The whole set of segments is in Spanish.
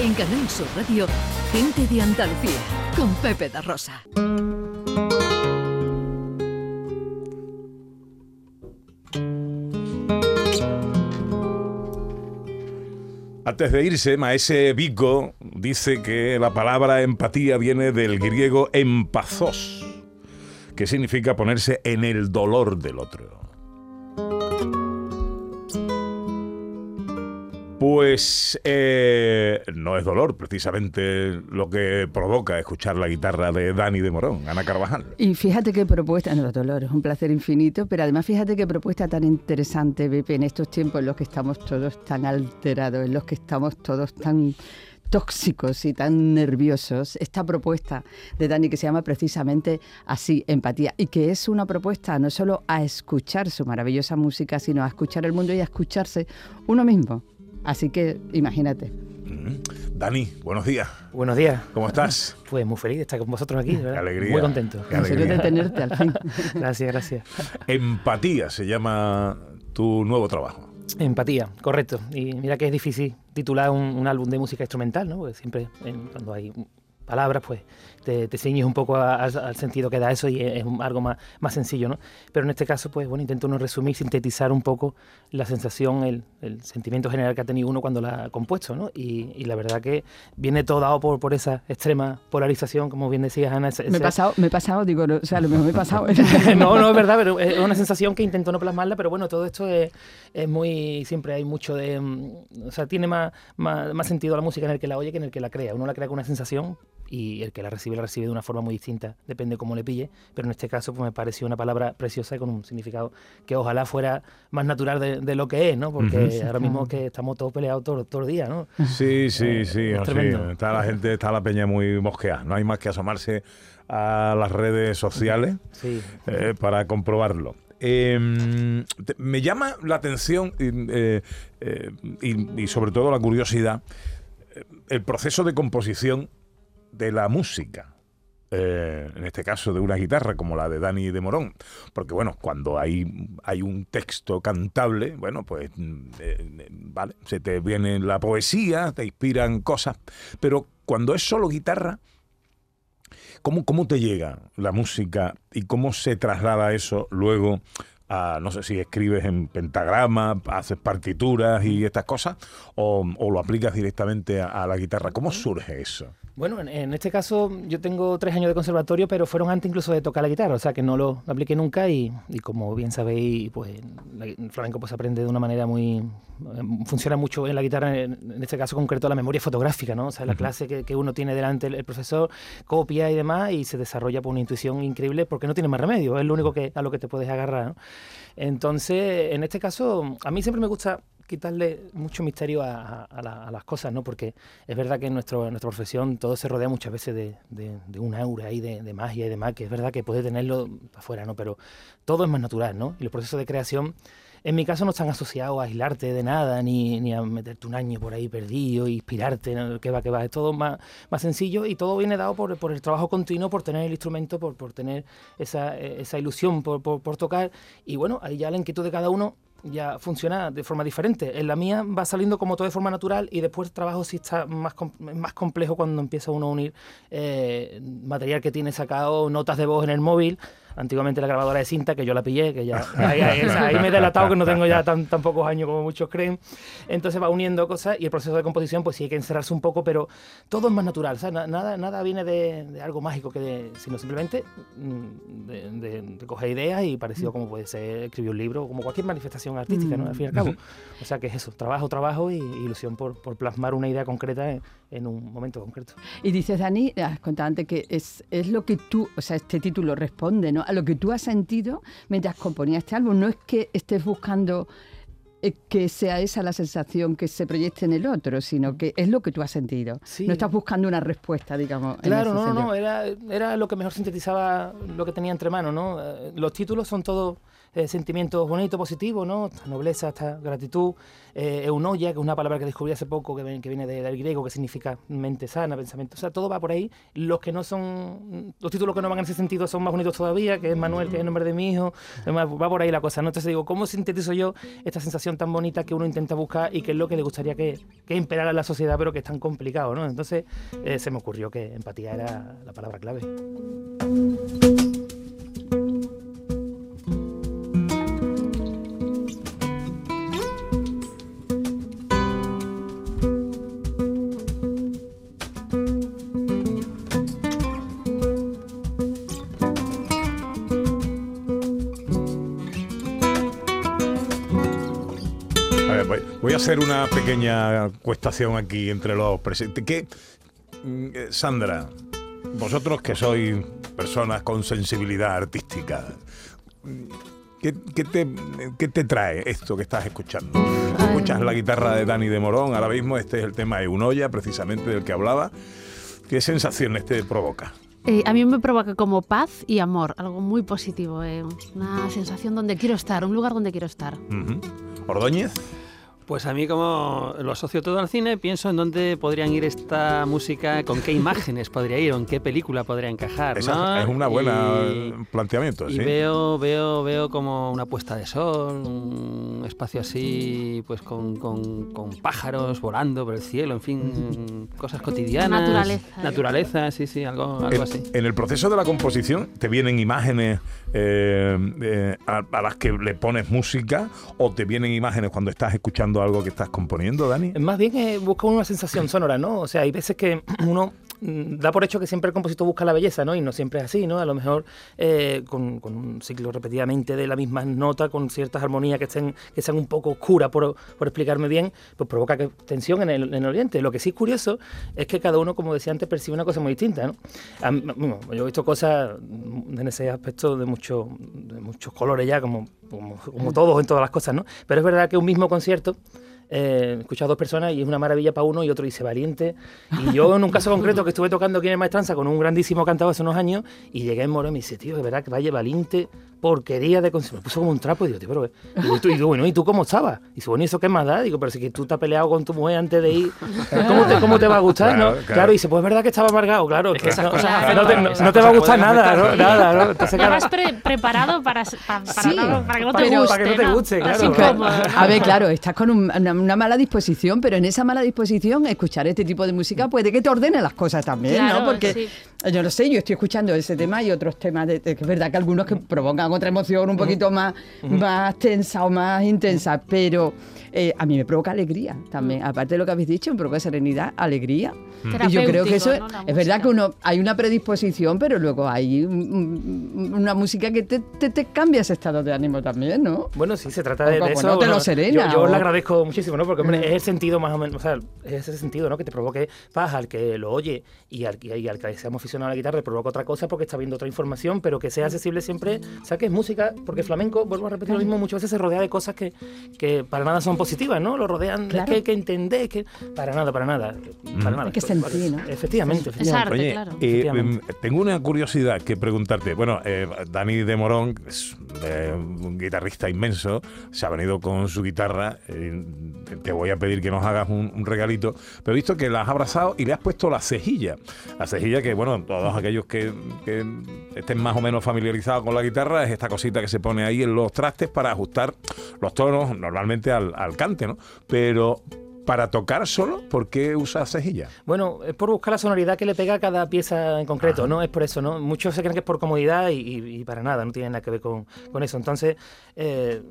En Canal Sur Radio, Gente de Andalucía, con Pepe da Rosa. Antes de irse, Maese Vico dice que la palabra empatía viene del griego empazos, que significa ponerse en el dolor del otro. Pues eh, no es dolor precisamente lo que provoca escuchar la guitarra de Dani de Morón, Ana Carvajal. Y fíjate qué propuesta, no es dolor, es un placer infinito, pero además fíjate qué propuesta tan interesante, Pepe, en estos tiempos en los que estamos todos tan alterados, en los que estamos todos tan tóxicos y tan nerviosos, esta propuesta de Dani que se llama precisamente así, empatía, y que es una propuesta no solo a escuchar su maravillosa música, sino a escuchar el mundo y a escucharse uno mismo. Así que imagínate. Mm. Dani, buenos días. Buenos días. ¿Cómo estás? Pues muy feliz de estar con vosotros aquí, ¿verdad? Qué alegría. Muy contento. Qué alegría. de tenerte al fin. Gracias, gracias. Empatía se llama tu nuevo trabajo. Empatía, correcto. Y mira que es difícil titular un, un álbum de música instrumental, ¿no? Porque siempre en- cuando hay palabras, pues te, te ciñes un poco a- al, al sentido que da eso y es, es un- algo más, más sencillo, ¿no? Pero en este caso, pues bueno, intento uno resumir, sintetizar un poco la sensación, el, el sentimiento general que ha tenido uno cuando la ha compuesto, ¿no? Y, y la verdad que viene todo dado por, por esa extrema polarización, como bien decías, Ana. ese- Me he pasado, me he pasado, digo, no, o sea, a lo mejor me he pasado. no, no es verdad, pero es una sensación que intento no plasmarla, pero bueno, todo esto es, es muy, siempre hay mucho de, mm, o sea, tiene más, más, más sentido la música en el que la oye que en el que la crea. Uno la crea con una sensación y el que la recibe la recibe de una forma muy distinta, depende cómo le pille, pero en este caso pues me pareció una palabra preciosa y con un significado que ojalá fuera más natural de, de lo que es, ¿no? Porque ahora mismo que estamos todos peleados todo, todo el día, ¿no? Sí, sí, Eh, sí, es sí. Está la gente, está la peña muy mosqueada. No hay más que asomarse a las redes sociales Sí. eh, para comprobarlo. Eh, te- me llama la atención y, eh, eh, y- y sobre todo la curiosidad el proceso de composición de la música. Eh, en este caso de una guitarra como la de Dani de Morón, porque bueno, cuando hay, hay un texto cantable, bueno, pues mm, eh, eh, vale, se te viene la poesía, te inspiran cosas, pero cuando es solo guitarra, ¿Cómo, ¿Cómo te llega la música y cómo se traslada eso luego a, no sé si escribes en pentagrama, haces partituras y estas cosas, o, o lo aplicas directamente a, a la guitarra? ¿Cómo surge eso? Bueno, en, en este caso yo tengo tres años de conservatorio, pero fueron antes incluso de tocar la guitarra, o sea que no lo apliqué nunca y, y como bien sabéis, pues el flamenco pues aprende de una manera muy... eh, funciona mucho en la guitarra, en, en este caso concreto la memoria fotográfica, ¿no? O sea, la clase que, que uno tiene delante el, el profesor, copia y demás y se desarrolla por una intuición increíble porque no tiene más remedio, es lo único que, a lo que te puedes agarrar, ¿no? Entonces, en este caso, a mí siempre me gusta quitarle mucho misterio a, a la- a las cosas, ¿no? Porque es verdad que en, nuestro, en nuestra profesión todo se rodea muchas veces de, de- de un aura ahí de, de magia y demás, que es verdad que puede tenerlo afuera, ¿no? Pero todo es más natural, ¿no? Y los procesos de creación, en mi caso, no están asociados a aislarte de nada, ni, ni a meterte un año por ahí perdido, e inspirarte, ¿no? que va, que va. Es todo más, más sencillo y todo viene dado por, por el trabajo continuo, por tener el instrumento, por, por tener esa, eh, esa ilusión por, por, por tocar. Y bueno, ahí ya la inquietud de cada uno ya funciona de forma diferente. En la mía va saliendo como todo de forma natural y después el trabajo sí está más, más complejo cuando empieza uno a unir eh, material que tiene sacado, notas de voz en el móvil. Antiguamente la grabadora de cinta, que yo la pillé, que ya ahí, ahí- esa- ahí me he delatado que no tengo ya tan, tan pocos años como muchos creen. Entonces va uniendo cosas y el proceso de composición pues sí hay que encerrarse un poco, pero todo es más natural. o sea, na- nada, nada viene de, de algo mágico, que de- sino simplemente mm, de, de- de coger ideas y parecido como puede ser escribir un libro, como cualquier manifestación artística, ¿no? Al fin y al cabo. O sea que es eso, trabajo, trabajo y ilusión por, por plasmar una idea concreta en, en un momento concreto. Y dices, Dani, has contado antes que es, es lo que tú, o sea, este título responde ¿no? A lo que tú has sentido mientras componías este álbum. No es que estés buscando eh, que sea esa la sensación que se proyecte en el otro, sino que es lo que tú has sentido. Sí. No estás buscando una respuesta, digamos. Claro, no, sentido. no, era, era lo que mejor sintetizaba lo que tenía entre manos, ¿no? Eh, Los títulos son todos eh, sentimientos bonitos, positivos, ¿no? Esta nobleza, esta gratitud. Eh, que es una palabra que descubrí hace poco, que, que viene de- del griego, que significa mente sana, pensamiento. O sea, todo va por ahí. Los que no son. Los títulos que no van en ese sentido son más bonitos todavía, que es Manuel, que es el nombre de mi hijo. Además, va por ahí la cosa, ¿no? Entonces digo, ¿cómo sintetizo yo esta sensación tan bonita que uno intenta buscar y que es lo que le gustaría que, que imperara la sociedad, pero que es tan complicado, ¿no? Entonces eh, se me ocurrió que empatía era la palabra clave. Voy, a hacer una pequeña cuestación aquí entre los presentes. ¿Qué, mm, eh, Sandra, vosotros que sois personas con sensibilidad artística, ¿qué, qué te, qué te trae esto que estás escuchando? Escuchas la guitarra de Dani de Morón, ahora mismo este es el tema de Unoya, precisamente del que hablaba. ¿Qué sensaciones te provoca? Eh, a mí me provoca como paz y amor, algo muy positivo, eh, una sensación donde quiero estar, un lugar donde quiero estar. ¿Ordóñez? Pues a mí como lo asocio todo al cine, pienso en dónde podrían ir esta música, con qué imágenes podría ir, o en qué película podría encajar. Esa ¿no? es una buena Y- planteamiento, Y ¿sí? veo, veo, veo como una puesta de sol, un espacio así, pues con, con- con pájaros volando por el cielo, en fin, cosas cotidianas. Naturaleza. Naturaleza, sí, sí, algo, algo En, así. en el proceso de la composición te vienen imágenes eh, eh, a, a las que le pones música o te vienen imágenes cuando estás escuchando algo que estás componiendo, Dani. Más bien busca una sensación sonora, ¿no? O sea, hay veces que uno da por hecho que siempre el compositor busca la belleza, ¿no? Y no siempre es así, ¿no? A lo mejor eh, con, con un ciclo repetidamente de la misma nota, con ciertas armonías que, estén, que sean un poco oscuras, por, por explicarme bien, pues provoca que, tensión en el, en el oriente. Lo que sí es curioso es que cada uno, como decía antes, percibe una cosa muy distinta, ¿no? A bueno, yo he visto cosas en ese aspecto de, mucho, de muchos colores ya, como, como, como todos en todas las cosas, ¿no? Pero es verdad que un mismo concierto eh, escuchado a dos personas y es una maravilla para uno y otro dice valiente. Y yo en un caso concreto que estuve tocando aquí en el Maestranza con un grandísimo cantado hace unos años y llegué en Morón y me dice, tío, de verdad que vaya valiente, porquería de concierto. Me puso como un trapo y digo, tío, pero... ¿qué?". Digo, ¿y tú, y digo, bueno, ¿y tú cómo estabas? Y dice, bueno, ¿y eso qué más da? Digo, pero si que tú te has peleado con tu mujer antes de ir, ¿cómo te, cómo te va a gustar? Claro, no? claro. claro. y dice, pues es verdad que estaba amargado, claro. Es que esas no, cosas no, te, no- esas no te va a gustar nada, ¿no? Nada, ¿no? Entonces, Ya claro, vas pre- preparado para, para, para, Sí, no- para que no te pero- guste. para que no te guste, claro. A ver, claro, estás con un- una, una mala disposición, pero en esa mala disposición escuchar este tipo de música puede que te ordene las cosas también, Claro, ¿no? Porque sí. Yo no sé, yo estoy escuchando ese tema y otros temas, de, de que es verdad que algunos que provocan otra emoción un poquito más, más tensa o más intensa, pero eh, a mí me provoca alegría también. Aparte de lo que habéis dicho, me provoca serenidad, alegría. Y yo creo que eso ¿no? Es verdad que uno hay una predisposición, pero luego hay un- un- una música que te, te- te cambia ese estado de ánimo también, ¿no? Bueno, sí, se trata de, de eso. no te lo serena, Yo, yo o- le agradezco muchísimo, ¿no? Porque, hombre, es el sentido más o menos, o sea, es ese sentido, ¿no? Que te provoque paz al que lo oye y al, y al que seamos aficionados a la guitarra le provoca otra cosa porque está viendo otra información, pero que sea accesible siempre, o sea, que es música, porque flamenco, vuelvo a repetir lo mismo, muchas veces se rodea de cosas que, que para nada son positivas, ¿no? Lo rodean, Claro. es que hay que entender, que para nada, para nada, para nada. Hay que sentir, ¿no? Efectivamente, Es efectivamente. arte, Oye, claro. eh, Efectivamente. em, tengo una curiosidad que preguntarte. Bueno, eh, Dani de Morón es eh, un guitarrista inmenso, se ha venido con su guitarra. eh, te voy a pedir que nos hagas un, un regalito, pero he visto que la has abrazado y le has puesto la cejilla. La cejilla que, bueno, todos aquellos que, que estén más o menos familiarizados con la guitarra, es esta cosita que se pone ahí en los trastes para ajustar los tonos normalmente al, al cante, ¿no? Pero para tocar solo, ¿por qué usas cejilla? Bueno, es por buscar la sonoridad que le pega a cada pieza en concreto, ¿no? Es por eso, ¿no? Muchos se creen que es por comodidad y, y- y para nada, no tiene nada que ver con, con eso. Entonces, eh,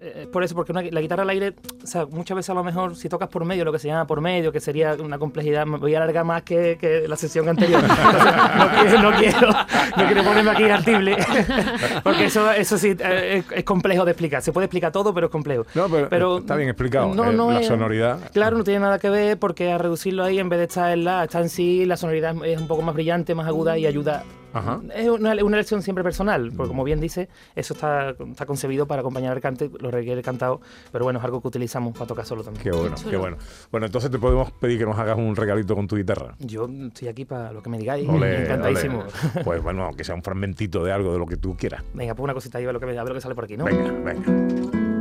eh, por eso, porque una la guitarra al aire, o sea, muchas veces a lo mejor si tocas por medio, lo que se llama por medio, que sería una complejidad, me voy a alargar más que, que la sesión anterior. Entonces, no, quiero, no, quiero, no quiero ponerme aquí artible, porque eso, eso sí eh, es, es complejo de explicar. Se puede explicar todo, pero es complejo. No, pero está bien explicado. No, Eh, no la es- sonoridad. Claro, no tiene nada que ver porque a reducirlo ahí, en vez de estar en la, está en sí, la sonoridad es un poco más brillante, más aguda y ayuda Ajá. Es una, una elección siempre personal, porque como bien dice, eso está, está concebido para acompañar al cante, lo requiere cantado, pero bueno, es algo que utilizamos para tocar solo también. Qué bueno, qué bueno. Bueno, entonces te podemos pedir que nos hagas un regalito con tu guitarra. Yo estoy aquí para lo que me digáis, Ole, encantadísimo. ole. Pues bueno, aunque sea un fragmentito de algo de lo que tú quieras. Venga, pues una cosita ahí, a ver lo que, a ver lo que sale por aquí, ¿no? Venga, venga.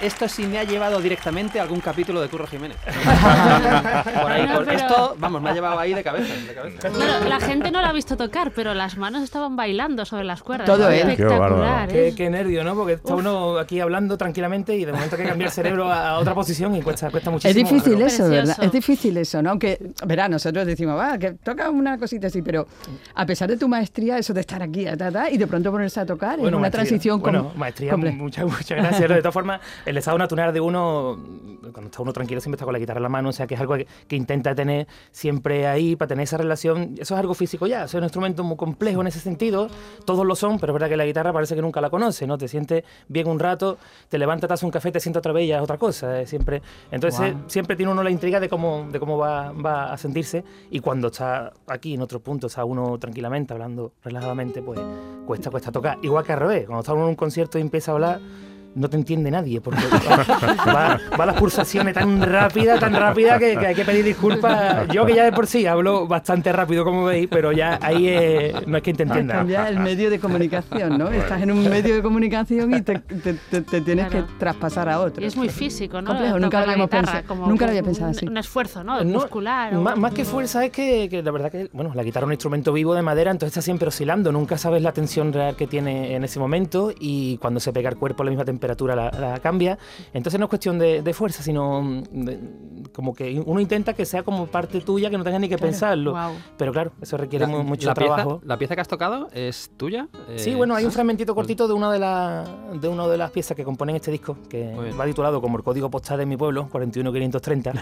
Esto sí me ha llevado directamente a algún capítulo de Curro Jiménez. Por ahí, No, por- pero- Esto, vamos, me ha llevado ahí de cabeza. De cabeza. Claro, la gente no lo ha visto tocar, pero las manos estaban bailando sobre las cuerdas. Todo Es. Qué. Espectacular, Qué, ¿eh? qué nervio, ¿no? Porque está uno aquí hablando tranquilamente y de momento hay que cambiar el cerebro a, a otra posición y cuesta, cuesta Es muchísimo. difícil pero- eso, ¿verdad? Precioso. Es difícil eso, ¿no? Aunque, verá, nosotros decimos, va, que toca una cosita así, pero a pesar de tu maestría, eso de estar aquí ta, ta, y de pronto ponerse a tocar, es una maestría. transición Bueno, maestría, muchas, muchas gracias. De todas formas, el estado natural de uno, cuando está uno tranquilo, siempre está con la guitarra en la mano, o sea que es algo que, que intenta tener siempre ahí para tener esa relación. Eso es algo físico ya, es un instrumento muy complejo en ese sentido. Todos lo son, pero es verdad que la guitarra parece que nunca la conoce, ¿no? Te sientes bien un rato, te levantas, te haces un café, te sientas otra vez, ya es otra cosa. eh, siempre. Entonces, siempre tiene uno la intriga de cómo, de cómo va, va a sentirse y cuando está aquí en otro punto, está uno tranquilamente, hablando relajadamente, pues cuesta, cuesta tocar. Igual que al revés, cuando está uno en un concierto y empieza a hablar, no te entiende nadie, porque va, va- las pulsaciones tan rápidas, tan rápidas que, que hay que pedir disculpas. Yo que ya de por sí hablo bastante rápido, como veis, pero ya ahí eh, no es que te entienda. cambiar el medio de comunicación, ¿no? Estás en un medio de comunicación y te, te- te- te tienes Claro. que traspasar a otro. Y es muy físico, ¿no? Complejo, nunca lo habíamos guitarra, pensado- como nunca lo había un- pensado así. Un esfuerzo, ¿no? No, Muscular. o- Más, más que fuerza es que, que la verdad que bueno, la guitarra es un instrumento vivo de madera, entonces está siempre oscilando, nunca sabes la tensión real que tiene en ese momento y cuando se pega el cuerpo a la misma temperatura la, la cambia. Entonces no es cuestión de, de fuerza, sino mm, de- como que uno intenta que sea como parte tuya, que no tengas ni que pensarlo. Pero claro, eso requiere mu- mucho la pieza, trabajo. ¿La pieza que has tocado es tuya? Sí, Eh, bueno, hay un fragmentito cortito de una de, las de una de las piezas que componen este disco, que va titulado como el código postal de mi pueblo, 41530,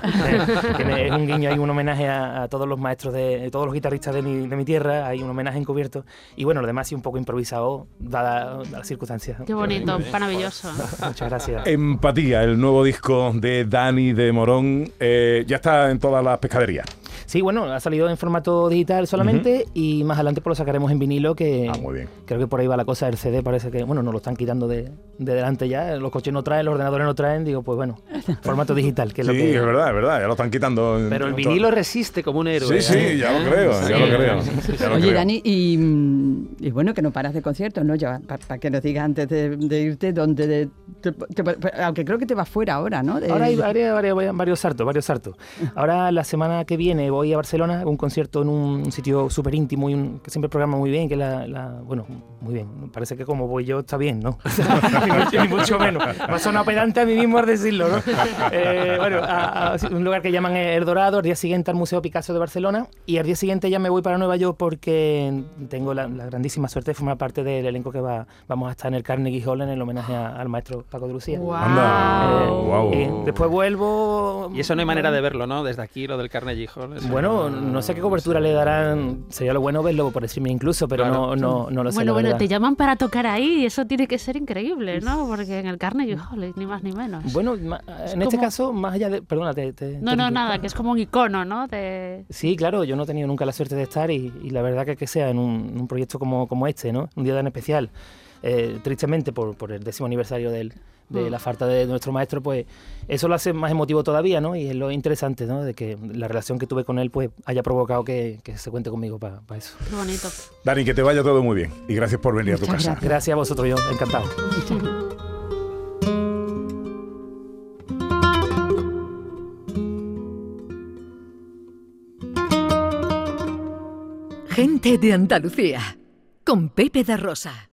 que, es un guiño, hay un homenaje a, a todos los maestros, de a todos los guitarristas de mi, de mi tierra, hay un homenaje encubierto, y bueno, lo demás sí un poco improvisado, dada las circunstancias. Qué bonito, maravilloso. Muchas gracias. Empatía, el nuevo disco de Dani de Morón, eh, ya está en todas las pescaderías. Sí, bueno, ha salido en formato digital solamente y más adelante pues lo sacaremos en vinilo, que Ah, muy bien. creo que por ahí va la cosa. El CD parece que, bueno, nos lo están quitando de, de delante ya. Los coches no traen, los ordenadores no traen. Digo, pues bueno, formato digital, que es Sí, lo que. es verdad, es verdad, ya lo están quitando. Pero el vinilo todo- resiste como un Sí, héroe. sí, ¿eh? ya lo creo, Sí. ya lo creo. ya lo Oye, creo. Dani, y, mm, y bueno, que no paras de conciertos, ¿no? Ya, para que nos digas antes de, de irte, donde de- te- te- aunque creo que te vas fuera ahora, ¿no? De- Ahora hay varios, varios, varios saltos, varios saltos. Ahora la semana que viene voy a Barcelona, un concierto en un sitio súper íntimo y un- que siempre programa muy bien, que la, la- bueno, muy bien, parece que como voy yo está bien, ¿no? ni, mucho, menos. Me ha sonado pedante a mí mismo al decirlo, ¿no? Eh, bueno, a, a un lugar que llaman El Dorado, al día siguiente al Museo Picasso de Barcelona y al día siguiente ya me voy para Nueva York porque tengo la, la grandísima suerte de formar parte del elenco que va, vamos a estar en el Carnegie Hall en el homenaje a- al maestro Paco de Lucía. Eh, y después vuelvo. Y eso no hay manera de verlo, ¿no? Desde aquí, lo del Carnegie Hall. eso Bueno, no sé qué cobertura le darán. Sería lo bueno verlo por streaming incluso, pero Claro. no, no, no lo sé. Bueno, bueno, verdad. te llaman para tocar ahí y eso tiene que ser increíble, ¿no? Porque en el Carnegie Hall, ni más ni menos. Bueno, en este como- caso, más allá de. Perdona, te. te- no, te- no, nada, que es como un icono, ¿no? De... Sí, claro, yo no he tenido nunca la suerte de estar y, y la verdad que que sea en un, un proyecto como, como este, ¿no? Un día tan especial, eh, tristemente por, por el décimo aniversario del, de Mm. la falta de nuestro maestro, pues eso lo hace más emotivo todavía, ¿no? Y es lo interesante, ¿no? De que la relación que tuve con él, pues haya provocado que, que se cuente conmigo para eso. Qué bonito. Dani, que te vaya todo muy bien. Y gracias por venir a tu casa. gracias. Gracias a vosotros, yo, encantado. Gente de Andalucía. Con Pepe da Rosa.